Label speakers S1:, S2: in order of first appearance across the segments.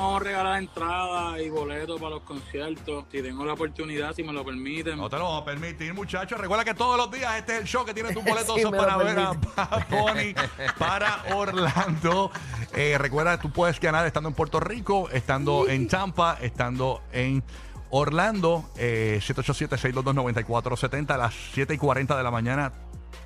S1: Vamos a regalar entradas y boletos para los conciertos. Si tengo la oportunidad, si me lo permiten.
S2: No te lo vamos a permitir, muchachos. Recuerda que todos los días este es el show que tiene tus boletos
S3: Sí,
S2: para ver a Bunny para Orlando. Eh, recuerda, tú puedes ganar estando en Puerto Rico, estando en Tampa, estando en Orlando. Eh, 787-622-9470 a las 7 y 40 de la mañana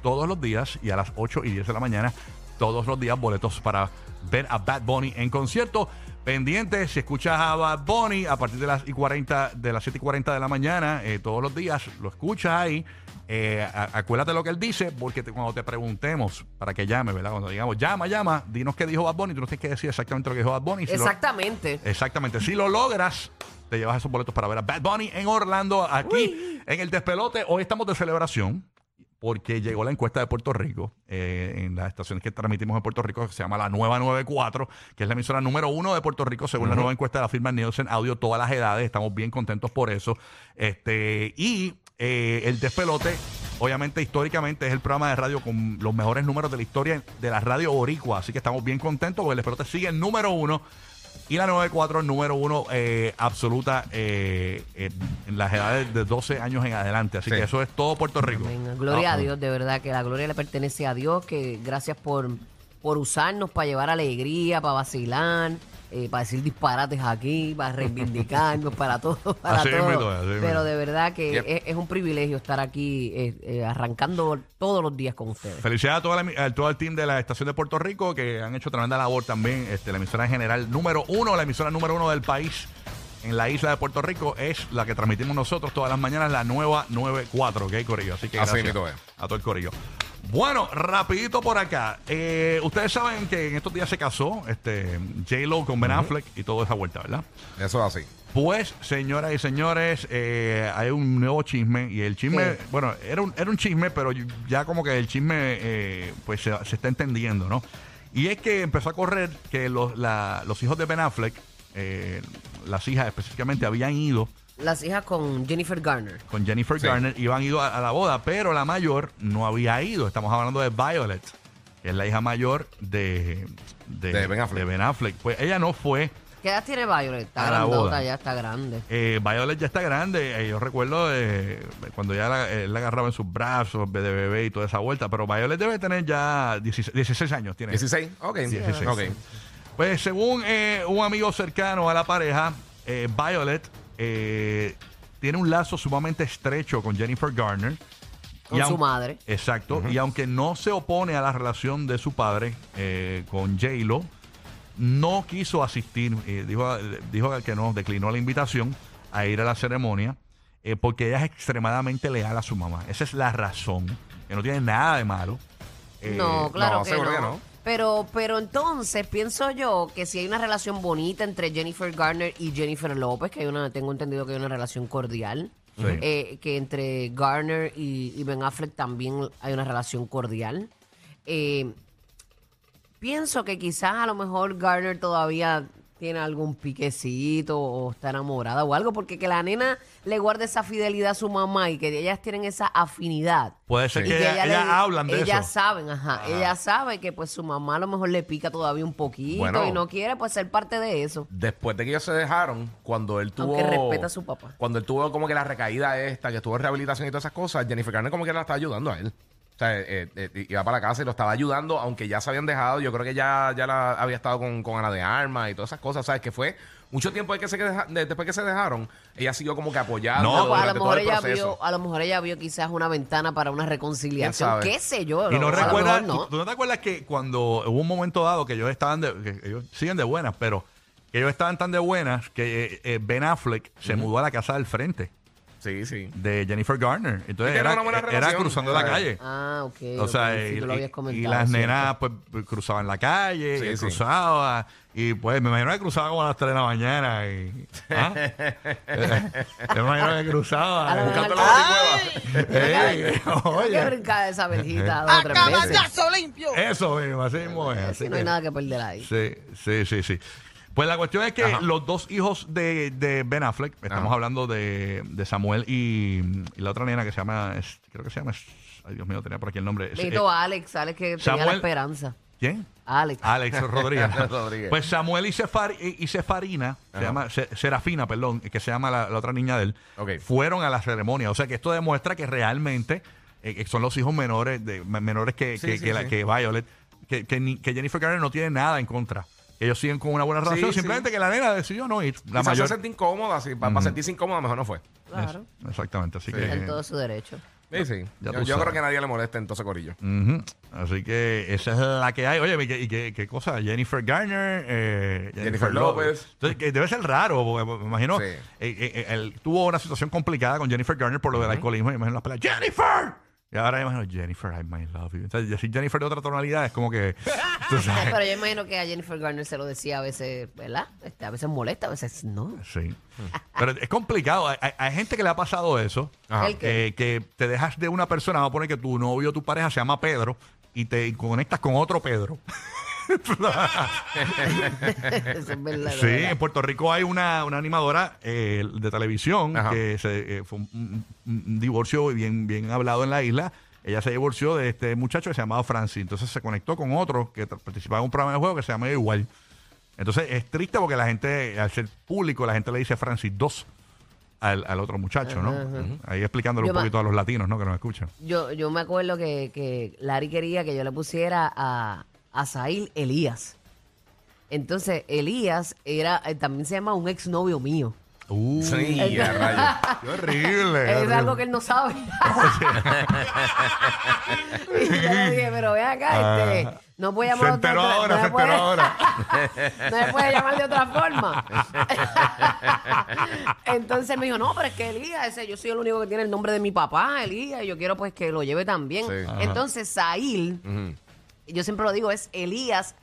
S2: todos los días y a las 8 y 10 de la mañana todos los días boletos para ver a Bad Bunny en concierto. Pendiente, si escuchas a Bad Bunny a partir de las, y 40, de las 7 y 40 de la mañana, eh, todos los días, lo escuchas ahí. eh, acuérdate lo que él dice, porque te- cuando te preguntemos para que llame, ¿verdad? Cuando digamos llama, llama, dinos qué dijo Bad Bunny, tú no tienes que decir exactamente lo que dijo Bad Bunny. Si lo-
S3: Exactamente.
S2: Exactamente. Si lo logras, te llevas esos boletos para ver a Bad Bunny en Orlando, aquí en el Despelote. Hoy estamos de celebración porque llegó la encuesta de Puerto Rico eh, en las estaciones que transmitimos en Puerto Rico, que se llama la Nueva 94, que es la emisora número uno de Puerto Rico, según la nueva encuesta de la firma Nielsen Audio, todas las edades. Estamos bien contentos por eso. Este, y eh, el Despelote, obviamente, históricamente es el programa de radio con los mejores números de la historia de la radio boricua. Así que estamos bien contentos porque el Despelote sigue el número uno. Y la 94, número uno eh, absoluta eh, en, en las edades de 12 años en adelante. Así
S4: Sí.
S2: que eso es todo Puerto Rico.
S3: Gloria
S2: Ah,
S3: a Dios, de verdad, que la gloria le pertenece a Dios, que gracias por, por usarnos para llevar alegría, para vacilar, eh, para decir disparates aquí, para reivindicarnos, para todo, para
S2: Así
S3: todo. Pero de verdad que
S4: Yep.
S3: es, es un privilegio estar aquí eh, eh, arrancando todos los días con ustedes.
S2: Felicidades a, toda la- a todo el team de la estación de Puerto Rico que han hecho tremenda labor también. Este, la emisora en general número uno, la emisora número uno del país en la isla de Puerto Rico es la que transmitimos nosotros todas las mañanas, la nueva 94, ¿ok, Corillo? Así que
S4: Así
S2: gracias a todo el Corillo. Bueno, rapidito por acá. Eh, ustedes saben que en estos días se casó este, J-Lo con Ben Affleck y toda esa vuelta, ¿verdad?
S4: Eso es así.
S2: Pues, señoras y señores, eh, hay un nuevo chisme y el chisme, bueno, era un, era un chisme, pero ya como que el chisme eh, pues se, se está entendiendo, ¿no? Y es que empezó a correr que los, la- los hijos de Ben Affleck, eh, las hijas específicamente, habían ido
S3: Las hijas con Jennifer Garner.
S2: con Jennifer
S4: Sí.
S2: Garner, iban ido a, a la boda, pero la mayor no había ido. Estamos hablando de Violet, que es la hija mayor de,
S4: De Ben Affleck.
S2: de Ben Affleck. Pues ella no fue.
S3: ¿Qué edad tiene Violet? Está
S2: A la
S3: grandota,
S2: boda.
S3: ya está grande.
S2: Eh, Violet ya está grande. eh, yo recuerdo de, cuando ya la, él la agarraba en sus brazos de bebé y toda esa vuelta. Pero Violet debe tener ya 16, 16 años. Tiene.
S4: 16. Ok.
S2: 16.
S4: Ok.
S2: Pues según eh, un amigo cercano a la pareja, eh, Violet eh, tiene un lazo sumamente estrecho con Jennifer Garner.
S3: Con su madre.
S2: Exacto. Y aunque no se opone a la relación de su padre eh, con J-Lo, no quiso asistir. eh, dijo, dijo que no, declinó la invitación a ir a la ceremonia eh, porque ella es extremadamente leal a su mamá. Esa es la razón. Que no tiene nada de malo. Eh,
S3: No, claro
S4: no,
S3: que,
S4: seguro
S3: no.
S4: que no.
S3: Pero, pero entonces pienso yo que si hay una relación bonita entre Jennifer Garner y Jennifer López, que hay una, tengo entendido que hay una relación cordial,
S2: Sí.
S3: eh, que entre Garner y, y Ben Affleck también hay una relación cordial. Eh, pienso que quizás a lo mejor Garner todavía tiene algún piquecito o está enamorada o algo, porque que la nena le guarde esa fidelidad a su mamá y que ellas tienen esa afinidad.
S2: Puede ser
S3: Y
S2: que, ella-
S3: ella
S2: ellas
S3: le-
S2: hablan de
S3: ellas
S2: eso.
S3: saben, ajá, ella sabe que pues su mamá a lo mejor le pica todavía un poquito
S4: Bueno.
S3: y no quiere pues ser parte de eso.
S4: Después de que ellos se dejaron, cuando él tuvo.
S3: Aunque respeta a su papá.
S4: Cuando él tuvo como que la recaída esta, que estuvo en rehabilitación y todas esas cosas, Jennifer Garner como que la estaba ayudando a él. O sea, eh, eh, iba para la casa y lo estaba ayudando, aunque ya se habían dejado. Yo creo que ya, ya la, había estado con, con Ana de Armas y todas esas cosas. ¿Sabes? Que fue mucho tiempo de que se deja- después que se dejaron, ella siguió como que apoyando.
S2: No,
S3: pues a lo mejor
S4: el
S3: ella vio, a lo mejor ella vio quizás una ventana para una reconciliación, qué sé yo.
S2: Y no recuerdas,
S3: no.
S2: ¿tú, tú no te acuerdas que cuando hubo un momento dado que ellos estaban de, que ellos siguen de buenas, pero que ellos estaban tan de buenas que eh, eh, Ben Affleck se mudó a la casa del frente
S4: Sí, sí.
S2: de Jennifer Garner. Entonces era,
S4: una buena
S2: era
S4: relación,
S2: cruzando la
S4: ¿sabes?
S2: calle.
S3: Ah, ok.
S2: O sea, y,
S3: tú lo comentado,
S2: y las
S3: ¿cierto?
S2: nenas pues cruzaban la calle,
S4: Sí,
S2: y
S4: sí.
S2: cruzaba, Y pues me imagino que cruzaba como a las 3 de la mañana. Y, ¿ah? me imagino que cruzaba.
S3: A
S2: buscando la Oye,
S3: brincar esa verjita dos o tres veces.
S2: eso mismo, así mismo es. Así
S3: Si no hay nada que perder ahí.
S2: Sí, sí, sí, sí. Pues la cuestión es que
S4: Ajá.
S2: los dos hijos de, de Ben Affleck, estamos
S4: Ajá.
S2: hablando de, de Samuel y, y la otra nena que se llama, es- creo que se llama, es- ay Dios mío, tenía por aquí el nombre.
S3: Bendito
S2: eh,
S3: Alex, Alex que tenía
S2: Samuel-
S3: la esperanza.
S2: ¿Quién?
S3: Alex.
S2: Alex Rodríguez.
S4: Rodríguez.
S2: Pues Samuel y, Sefar- y- y Sefarina, se llama Se- Serafina, perdón, que se llama la, la otra niña de él,
S4: Ok.
S2: fueron a la ceremonia. O sea que esto demuestra que realmente eh, que son los hijos menores de menores que,
S4: Sí,
S2: que,
S4: sí,
S2: que la- que Violet, que, que, ni- que Jennifer Garner no tiene nada en contra. Ellos siguen con una buena
S4: Sí,
S2: relación,
S4: sí.
S2: simplemente que la nena decidió no ir. La mayor.
S4: se sentía incómoda, sí, para, para sentirse incómoda mejor no fue.
S3: Claro.
S2: Es- exactamente, así
S4: Sí.
S2: que.
S3: En todo su derecho.
S4: Sí, sí.
S2: Ya
S4: Yo,
S2: tú
S4: yo
S2: sabes.
S4: creo que a nadie le molesta entonces Corillo.
S2: Ujú. Así que esa es la que hay. Oye, ¿y qué, y qué- qué cosa? Jennifer Garner, eh,
S4: Jennifer López.
S2: Entonces, que debe ser raro, porque me imagino.
S4: Sí.
S2: eh, eh, eh, él tuvo una situación complicada con Jennifer Garner por lo del alcoholismo. Y me imagino las peleas. ¡Jennifer! Y ahora imagino, Jennifer, I might love you. Entonces, decir Jennifer de otra tonalidad es como que. tú sabes.
S3: Pero yo imagino que a Jennifer Garner se lo decía a veces, ¿verdad? Este, a veces molesta, a veces no.
S2: Sí. Pero es complicado. Hay, hay- gente que le ha pasado eso.
S4: Ajá.
S3: ¿El qué?
S2: eh, que te dejas de una persona, vamos a poner que tu novio o tu pareja se llama Pedro y te conectas con otro Pedro.
S3: Eso es verdad.
S2: Sí,
S3: ¿verdad?
S2: en Puerto Rico hay una, una animadora eh, de televisión
S4: Ajá.
S2: que se, eh, fue un, divorcio bien, bien hablado en la isla. Ella se divorció de este muchacho que se llamaba Francis. Entonces se conectó con otro que participaba en un programa de juego que se llama igual. Entonces es triste porque la gente, al ser público, la gente le dice Francis 2 al, al otro muchacho, ¿no? Ahí explicándole
S3: Yo
S2: un poquito a los latinos, ¿no? Que nos escuchan.
S3: Yo, yo me acuerdo que, que Larry quería que yo le pusiera a, a Sail Elías. Entonces, Elías era, eh, también se llama un exnovio mío.
S2: Uh,
S4: Sí, a rayos.
S2: qué horrible.
S3: Es
S2: horrible.
S3: algo que él no sabe. y yo le dije, pero ve acá, este, no puede
S2: Se
S3: llamar de
S2: enteró
S3: otra-
S2: ahora,
S3: no
S2: se
S3: puede-
S2: ahora.
S3: no me puede llamar de otra forma. Entonces él me dijo, no, pero es que Elías, ese, yo soy el único que tiene el nombre de mi papá, Elías, y yo quiero pues que lo lleve también.
S4: Sí.
S3: Entonces Sail. Yo siempre lo digo, es Elías,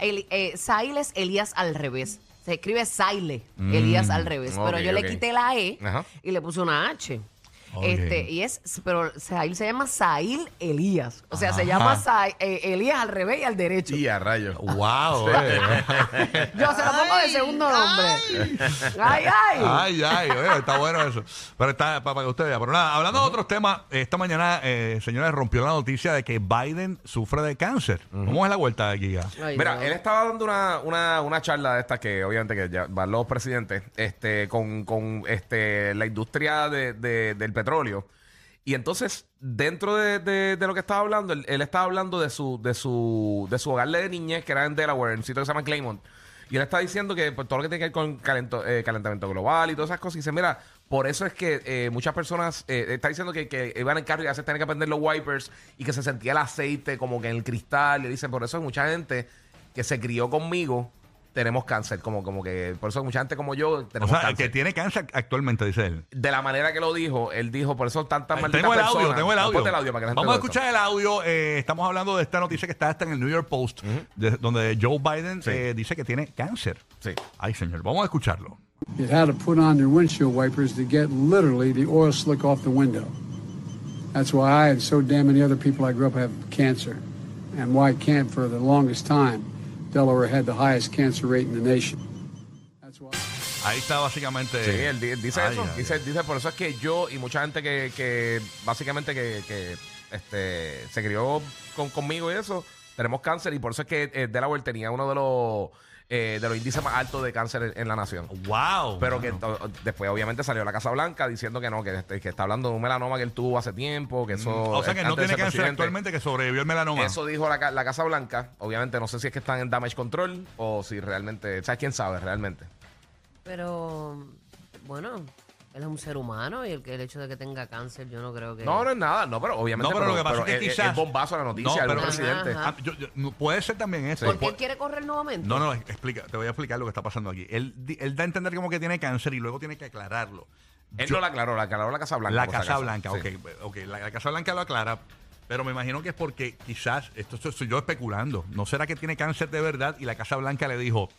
S3: Eli- eh, Sail es Elías al revés. Se escribe Saile, Elías al revés. pero
S4: ok,
S3: yo
S4: ok.
S3: le quité la E
S4: Ajá.
S3: y le puse una H. Este, y es, pero Sail se llama Sail Elías. O sea, se llama Sa- eh, Elías al revés y al derecho.
S4: Y a rayos.
S2: Wow.
S3: Yo se lo pongo de segundo nombre. Ay, ay.
S2: Ay, ay, oye, está bueno eso. Pero está para, que usted vea. Pero nada, hablando de otros temas, esta mañana, eh, señores, rompió la noticia de que Biden sufre de cáncer. ¿Cómo es la vuelta de?
S3: Ay,
S4: Mira,
S3: no.
S4: él estaba dando una, una, una charla de estas que obviamente que ya van los presidentes, este, con, con este, la industria de- de- del petróleo. Y entonces, dentro de, lo que estaba hablando, él, él estaba hablando de su, de su, de su hogar de niñez, que era en Delaware, en un sitio que se llama Claymont. Y él está diciendo que pues, todo lo que tiene que ver con eh, calentamiento global y todas esas cosas. Y dice, mira, por eso es que eh, muchas personas eh, está diciendo que, que iban en carro y a veces tenían que prender los wipers y que se sentía el aceite como que en el cristal. Y dicen, por eso mucha gente que se crió conmigo, tenemos cáncer. Como, como que, por eso mucha gente como yo
S2: O
S4: tenemos
S2: sea,
S4: cáncer.
S2: que tiene cáncer actualmente, dice él.
S4: De la manera que lo dijo, él dijo, por eso tantas malditas
S2: Tengo el audio,
S4: personas.
S2: tengo el audio.
S4: ponte el audio para que la gente
S2: Vamos a
S4: esto.
S2: escuchar el audio. Eh, estamos hablando de esta noticia que está hasta en el New York Post, de- donde Joe Biden
S4: Sí.
S2: eh, dice que tiene cáncer.
S4: Sí.
S2: Ay, señor, vamos a escucharlo.
S5: It had to put on their windshield wipers to get literally the oil slick off the window. That's why I and so damn many other people I grew up have cancer. And why can't for the longest time Delaware had the highest cancer rate in the nation. That's why
S2: Ahí está básicamente.
S4: Sí, él, di- dice
S2: Ay,
S4: eso.
S2: ay,
S4: dice, dice, por eso es que yo y mucha gente que, que básicamente que, que, este, se crió con- conmigo y eso, tenemos cáncer y por eso es que eh, Delaware tenía uno de los, eh, de los índices más altos de cáncer en, en la nación.
S2: Wow.
S4: Pero que to- después obviamente salió la Casa Blanca diciendo que no, que, este, que está hablando de un melanoma que él tuvo hace tiempo, que eso...
S2: Mm, O sea que no
S4: de
S2: tiene
S4: ser
S2: cáncer
S4: presidente.
S2: actualmente, que sobrevivió el melanoma.
S4: Eso dijo la, ca- la Casa Blanca. Obviamente no sé si es que están en damage control o si realmente... ¿Sabes quién sabe realmente?
S3: Pero, bueno, él es un ser humano y el, que el hecho de que tenga cáncer, yo no creo que.
S4: No, no es nada, no, pero obviamente
S2: No, pero lo que pasa es que
S4: es-
S2: quizás-
S4: es bombazo la noticia
S2: No,
S4: del
S2: pero-
S4: presidente.
S3: Ajá.
S2: Ah, yo- yo- puede ser también eso.
S3: ¿Por qué él quiere correr nuevamente?
S2: No, no, explica, te voy a explicar lo que está pasando aquí. Él, él da a entender como que tiene cáncer y luego tiene que aclararlo.
S4: Él
S2: Yo-
S4: no la aclaró, la aclaró la Casa Blanca.
S2: La Casa. Blanca,
S4: Sí.
S2: ok, ok, la, la Casa Blanca lo aclara, pero me imagino que es porque quizás, esto estoy yo especulando, ¿no será que tiene cáncer de verdad y la Casa Blanca le dijo,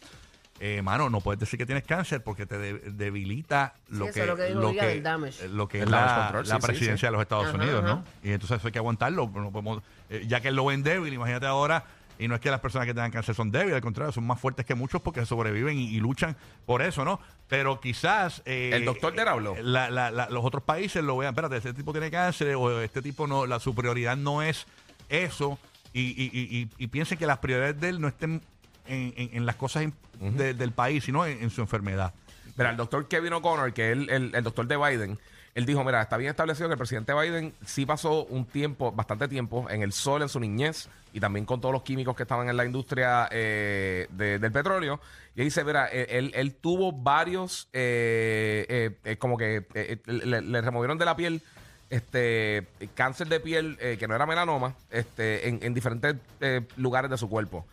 S2: eh, mano, no puedes decir que tienes cáncer porque te de- debilita lo
S3: eso
S2: que,
S3: es lo que dijo
S2: lo que,
S3: del damage.
S2: eh, lo que
S4: El
S2: es
S4: damage
S2: la,
S4: control,
S2: la
S4: sí,
S2: presidencia
S4: sí.
S2: de los Estados
S3: Ajá,
S2: Unidos,
S3: ajá.
S2: ¿no? Y entonces eso hay que aguantarlo. No podemos, eh, ya que él lo ven débil, imagínate ahora. Y no es que las personas que tengan cáncer son débiles, al contrario, son más fuertes que muchos porque sobreviven y, y luchan por eso, ¿no? Pero quizás... eh,
S4: El doctor Dera habló.
S2: la- la- la- los otros países lo vean, espérate, este tipo tiene cáncer o este tipo no, la su prioridad no es eso y, y- y- y- y piensen que las prioridades de él no estén en, en- en las cosas de- del país, sino en, en su enfermedad.
S4: Mira, el doctor Kevin O'Connor, que es el, el- el doctor de Biden, él dijo, mira, está bien establecido que el presidente Biden sí pasó un tiempo, bastante tiempo, en el sol en su niñez y también con todos los químicos que estaban en la industria eh, de- del petróleo. Y él dice, mira, él, él- él tuvo varios, eh, eh, eh, como que eh, eh, le, le removieron de la piel este cáncer de piel eh, que no era melanoma este en, en diferentes eh, lugares de su cuerpo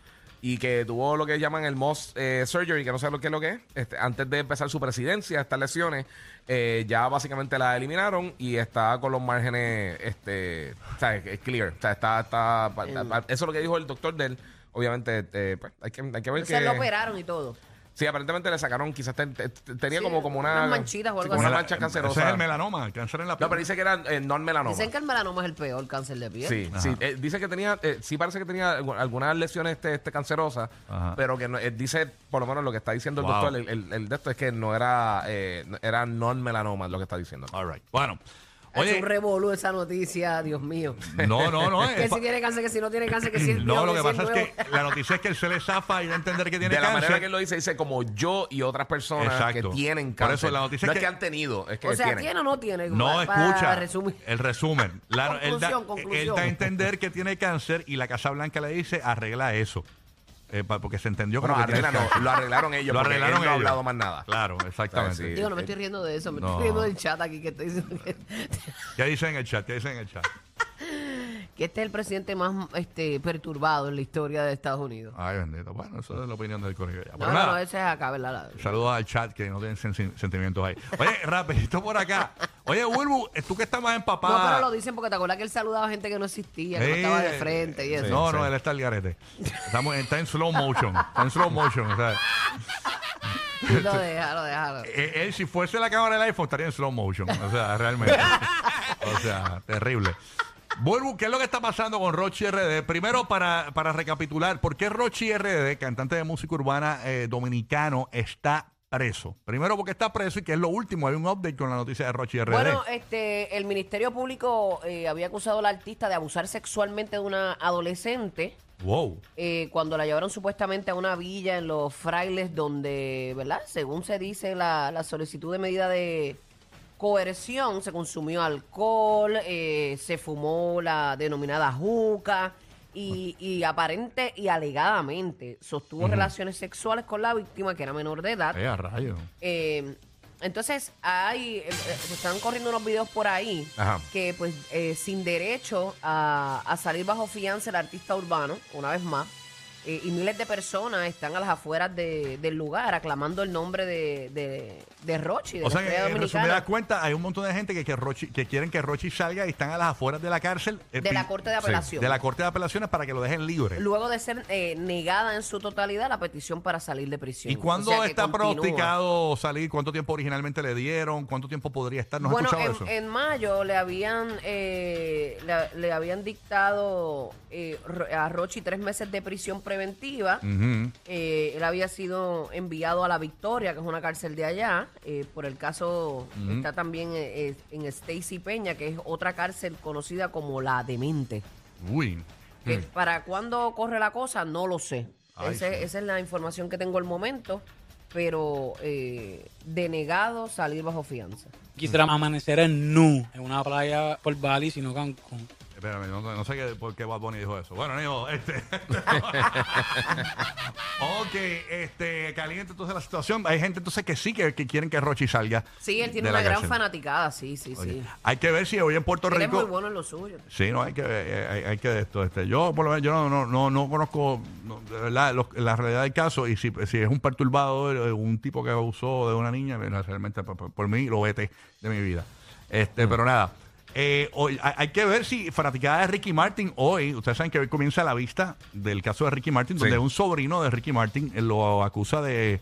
S4: y que tuvo lo que llaman el Moss eh, Surgery, que no sé lo que es lo que es, este, antes de empezar su presidencia, estas lesiones, eh, ya básicamente la eliminaron y está con los márgenes, este, o sea, es clear, o sea, está, está, eso es lo que dijo el doctor de él, obviamente, eh, pues, hay que, hay que ver
S3: Entonces
S4: que...
S3: lo operaron y todo.
S4: Sí, aparentemente le sacaron, quizás ten- ten- tenía
S3: Sí,
S4: como, como una...
S3: unas manchitas o
S4: sí,
S3: algo
S4: como
S3: así.
S4: una mancha
S2: Ese
S4: cancerosa.
S2: es el melanoma, el cáncer en la piel.
S4: No, pero dice que era eh, non-melanoma.
S3: Dicen que el melanoma es el peor cáncer de piel.
S4: Sí, sí. Eh, dice que tenía, eh, sí parece que tenía algu- algunas lesiones este, este cancerosas,
S2: Ajá.
S4: pero que no- eh, dice, por lo menos lo que está diciendo el
S2: Wow.
S4: doctor, el, el- el de esto es que no era, eh, no- era non-melanoma lo que está diciendo.
S2: All right. Bueno,
S3: Es
S2: oye,
S3: un revolú esa noticia, Dios mío.
S2: no, no, no.
S3: que
S2: es pa-
S3: si tiene cáncer, que si no tiene cáncer, que si es
S2: no, lo que pasa es
S3: nuevo.
S2: que la noticia es que él se le zafa y da a entender que tiene
S4: de la
S2: cáncer.
S4: manera que él lo dice, dice como yo y otras personas
S2: Exacto.
S4: que tienen
S2: Por
S4: cáncer.
S2: eso la noticia
S4: no
S2: es
S4: es que,
S2: que-
S4: han tenido, es que
S3: O sea,
S4: tienen.
S3: ¿tiene o no tiene?
S2: No
S3: para
S2: escucha
S3: resumir.
S2: el resumen. La- él, da,
S3: Conclusión, conclusión.
S2: él da a entender que tiene cáncer y la Casa Blanca le dice arregla eso. Eh, pa- porque se entendió como
S4: Bueno,
S2: que
S4: no, lo arreglaron ellos.
S2: Lo
S4: porque
S2: arreglaron
S4: él no ha
S2: ellos.
S4: hablado más nada.
S2: Claro, exactamente.
S4: Sí.
S3: Digo, no me estoy riendo de eso, me
S2: No.
S3: estoy riendo del chat aquí que estoy diciendo que,
S2: ¿Qué dicen en el chat? ¿Qué dicen en el chat?
S3: Que este es el presidente más este, perturbado en la historia de Estados Unidos.
S2: Ay, bendito. Bueno, eso es la opinión del colegio. ya.
S3: No,
S2: Pero
S3: no,
S2: nada,
S3: no, ese es acá, ¿verdad?
S2: Saludos al chat que no tienen sen- sentimientos ahí. Oye, rapidito por acá. Oye, Bulbu, tú que estás más empapada.
S3: No, pero lo dicen porque te acuerdas que él saludaba a gente que no existía, que no estaba de
S2: Eh,
S3: frente y eso.
S2: No,
S4: Sí,
S2: no, él está al garete. Estamos, está en slow motion. Está en slow motion. O sea,
S3: Lo déjalo, déjalo.
S2: eh, él, si fuese la cámara del iPhone, estaría en slow motion. O sea, realmente. O sea, terrible. Bulbu, ¿qué es lo que está pasando con Rochi RD? Primero, para, para recapitular, ¿por qué Rochi RD, cantante de música urbana eh, dominicano, está preso? Primero, porque está preso y que es lo último. Hay un update con la noticia de Rochi RD.
S3: Bueno, este, el Ministerio Público eh, había acusado al artista de abusar sexualmente de una adolescente
S2: wow.
S3: eh, cuando la llevaron supuestamente a una villa en los frailes donde, ¿verdad? Según se dice, la, la solicitud de medida de coerción, se consumió alcohol, eh, se fumó la denominada juca y, y aparente y alegadamente sostuvo relaciones sexuales con la víctima que era menor de edad.
S2: Eh, a rayo.
S3: Eh, entonces, hay, eh, eh, se están corriendo unos videos por ahí
S4: Ajá.
S3: que, pues, eh, sin derecho a, a salir bajo fianza el artista urbano, una vez más, eh, y miles de personas están a las afueras de- del lugar aclamando el nombre de, de, de Rochi, de
S2: O
S3: la
S2: sea, que en resumidas cuentas, hay un montón de gente que, que, Rochi- que quieren que Rochi salga y están a las afueras de la cárcel. eh,
S3: De la Corte de Apelación.
S2: de la Corte de Apelaciones para que lo dejen libre.
S3: Luego de ser eh, negada en su totalidad la petición para salir de prisión.
S2: ¿Y cuándo
S3: O sea, que
S2: está pronosticado salir? ¿Cuánto tiempo originalmente le dieron? ¿Cuánto tiempo podría estar? ¿No
S3: bueno, en,
S2: eso?
S3: en mayo le habían eh, le, le habían dictado eh, a Rochi tres meses de prisión preventiva. Eh, él había sido enviado a la Victoria, que es una cárcel de allá. eh, por el caso está también eh, en Stacy Peña, que es otra cárcel conocida como la Demente.
S2: Uy.
S3: ¿Para cuándo corre la cosa? No lo sé.
S2: Ay,
S3: Ese-
S2: sí.
S3: Esa es la información que tengo al momento. Pero eh, denegado salir bajo fianza.
S1: Quisiera amanecer en nu, en una playa por Bali, sino Cancún.
S2: Espérame, no, no sé qué- por qué Bad Bunny dijo eso. Bueno, Nico, este. ok, este, caliente entonces la situación. Hay gente entonces que sí que, que quieren que Rochi salga.
S3: Sí, él tiene
S2: de la
S3: una gran
S2: cárcel.
S3: fanaticada, sí, sí,
S2: Oye,
S3: sí.
S2: Hay que ver si hoy en Puerto
S3: Él es muy
S2: Rico.
S3: bueno en lo suyo.
S2: Sí, no, hay que, eh, hay, hay que esto. Este, yo, por lo menos, yo no, no, no, no conozco no, de verdad los- la realidad del caso. Y si, si es un perturbador, eh, un tipo que abusó de una niña, realmente por, por- por mí lo vete de mi vida. Este, pero nada. Eh, hoy, hay, que ver si fanaticada de Ricky Martin hoy, ustedes saben que hoy comienza la vista del caso de Ricky Martin, donde
S4: Sí.
S2: un sobrino de Ricky Martin eh, lo acusa de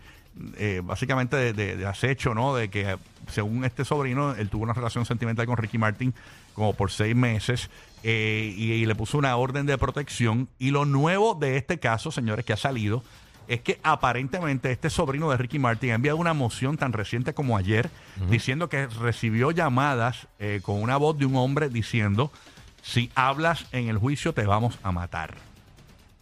S2: eh, básicamente de, de- de acecho, ¿no? De que según este sobrino, él tuvo una relación sentimental con Ricky Martin como por seis meses eh, y, y le puso una orden de protección. Y lo nuevo de este caso, señores, que ha salido es que aparentemente este sobrino de Ricky Martin ha enviado una moción tan reciente como ayer diciendo que recibió llamadas eh, con una voz de un hombre diciendo si hablas en el juicio te vamos a matar.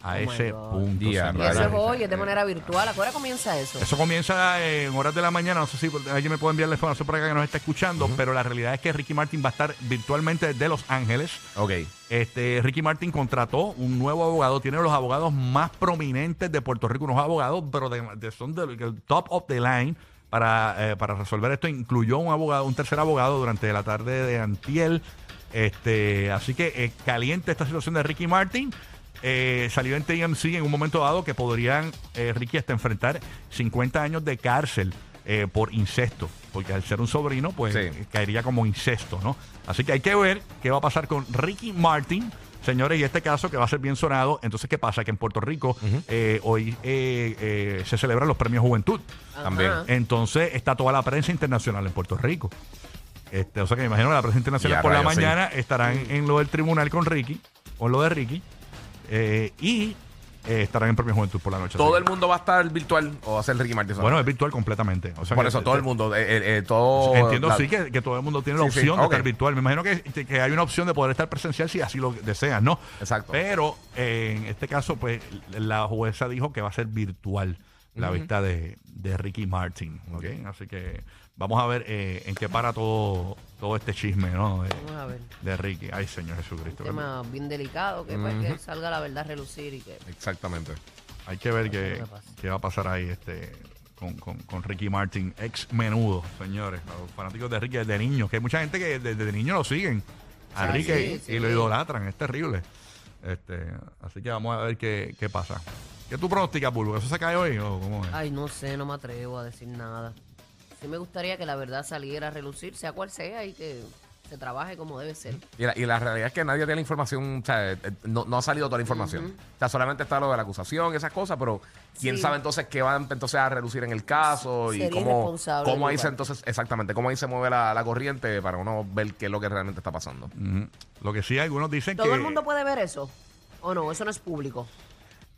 S2: A
S3: Oh my
S2: ese
S3: God.
S2: punto. Señores.
S3: Y eso es hoy, es de manera virtual. ¿A qué hora comienza eso?
S2: Eso comienza en horas de la mañana. No sé si alguien me puede enviar la información por acá que nos está escuchando, pero la realidad es que Ricky Martin va a estar virtualmente desde Los Ángeles.
S4: Ok.
S2: Este, Ricky Martin contrató un nuevo abogado, tiene los abogados más prominentes de Puerto Rico, unos abogados, pero de, de- son del del top of the line para, eh, para resolver esto. Incluyó un abogado, un tercer abogado durante la tarde de Antiel. Este, así que eh, caliente esta situación de Ricky Martin. Eh, salió en TMC en un momento dado que podrían eh, Ricky hasta enfrentar 50 años de cárcel eh, por incesto, porque al ser un sobrino, pues
S4: Sí.
S2: eh, caería como incesto, ¿no? Así que hay que ver qué va a pasar con Ricky Martin, señores, y este caso que va a ser bien sonado. Entonces, ¿qué pasa? Que en Puerto Rico eh, hoy eh, eh, se celebran los premios Juventud.
S4: También.
S2: Entonces está toda la prensa internacional en Puerto Rico. Este, o sea que me imagino que la prensa internacional
S4: Ya,
S2: por la
S4: rayos, sí.
S2: mañana estarán en lo del tribunal con Ricky, o en lo de Ricky, eh, y eh, estarán en Premio Juventud por la noche.
S4: ¿Todo
S2: Así
S4: el mundo va a estar virtual o va a ser Ricky Martin?
S2: Bueno, es virtual completamente. O sea
S4: por
S2: que-
S4: eso todo el mundo, eh, todo.
S2: Entiendo
S4: la-
S2: sí que, que todo el mundo tiene la
S4: Sí, sí,
S2: opción de estar virtual. Me imagino que, que hay una opción de poder estar presencial si así lo deseas, ¿no?
S4: Exacto.
S2: Pero en este caso, pues la jueza dijo que va a ser virtual la vista de, de Ricky Martin. Así que vamos a ver eh, en qué para todo, todo este chisme, ¿no? De,
S3: Vamos a ver.
S2: de Ricky. Ay, Señor Jesucristo.
S3: tema bien delicado, que, pues, que salga la verdad a relucir y que...
S4: Exactamente.
S2: Hay que ver qué,
S3: ¿Qué
S2: va a pasar ahí este con, con- con Ricky Martin, ex menudo, señores, los fanáticos de Ricky desde niños, que hay mucha gente que desde niños lo siguen a
S3: Sí,
S2: Ricky
S3: sí,
S2: y,
S3: sí.
S2: y lo idolatran, es terrible. Este, así que vamos a ver qué, qué pasa. ¿Qué tú pronosticas, Bulbo? ¿Eso se cae hoy o cómo es?
S3: Ay, no sé, no me atrevo a decir nada. Sí me gustaría que la verdad saliera a relucir, sea cual sea, y que se trabaje como debe ser.
S4: Y la, y la realidad es que nadie tiene la información, o sea, eh, no, no ha salido toda la información. O sea, solamente está lo de la acusación y esas cosas, pero quién
S3: Sí.
S4: sabe entonces qué va entonces a relucir en el caso y cómo, cómo ahí se entonces, exactamente, cómo ahí se mueve la, la corriente para uno ver qué es lo que realmente está pasando.
S2: Lo que sí, algunos dicen
S3: ¿Todo
S2: que
S3: el mundo puede ver eso? ¿O no? Eso no es público.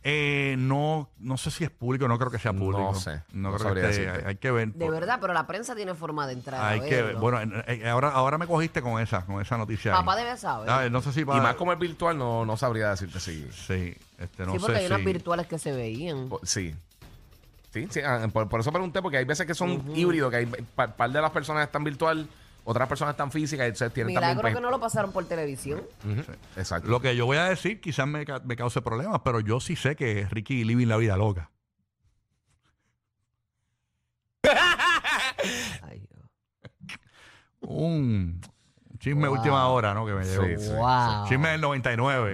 S2: Eh, no, no sé si es público, no creo que sea público.
S4: No sé,
S2: No,
S4: no
S2: creo que esté- hay, hay que ver.
S3: De verdad, pero la prensa tiene forma de entrar. a
S2: Hay que ver. Bueno, en- eh, ahora, ahora me cogiste con esa, con esa noticia. ahí.
S3: Papá debe saber.
S2: A ver, no sé si
S4: Y más como es virtual, no, no sabría decirte si.
S2: Sí, este, no
S3: sí, porque
S2: sé
S3: hay unas virtuales que se veían.
S4: Sí. Sí, sí, ah, por, por eso pregunté, porque hay veces que son híbridos, que hay par, par de las personas están virtual, otras personas están físicas y entonces tienen
S3: Milagro
S4: también.
S3: que no lo pasaron por televisión.
S4: Ujú, Exacto.
S2: Lo que yo voy a decir quizás me, ca- me cause problemas, pero yo sí sé que Ricky living la vida loca.
S3: Ay, Dios.
S2: Un chisme
S3: Wow.
S2: última hora, ¿no? Que me llegó.
S4: Sí, sí.
S3: Wow.
S2: Chisme del 99.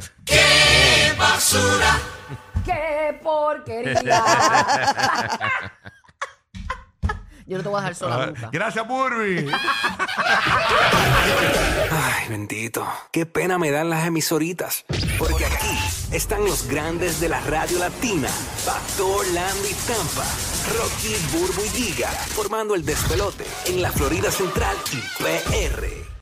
S3: ¡Qué porquería! Yo no te voy a dejar sola
S2: Ah,
S3: nunca.
S2: Gracias, Burby.
S6: Ay, bendito. Qué pena me dan las emisoritas. Porque aquí están los grandes de la radio latina. Pastor, Landy, Tampa. Rocky, Burbu y Giga. Formando el despelote en la Florida Central y PR.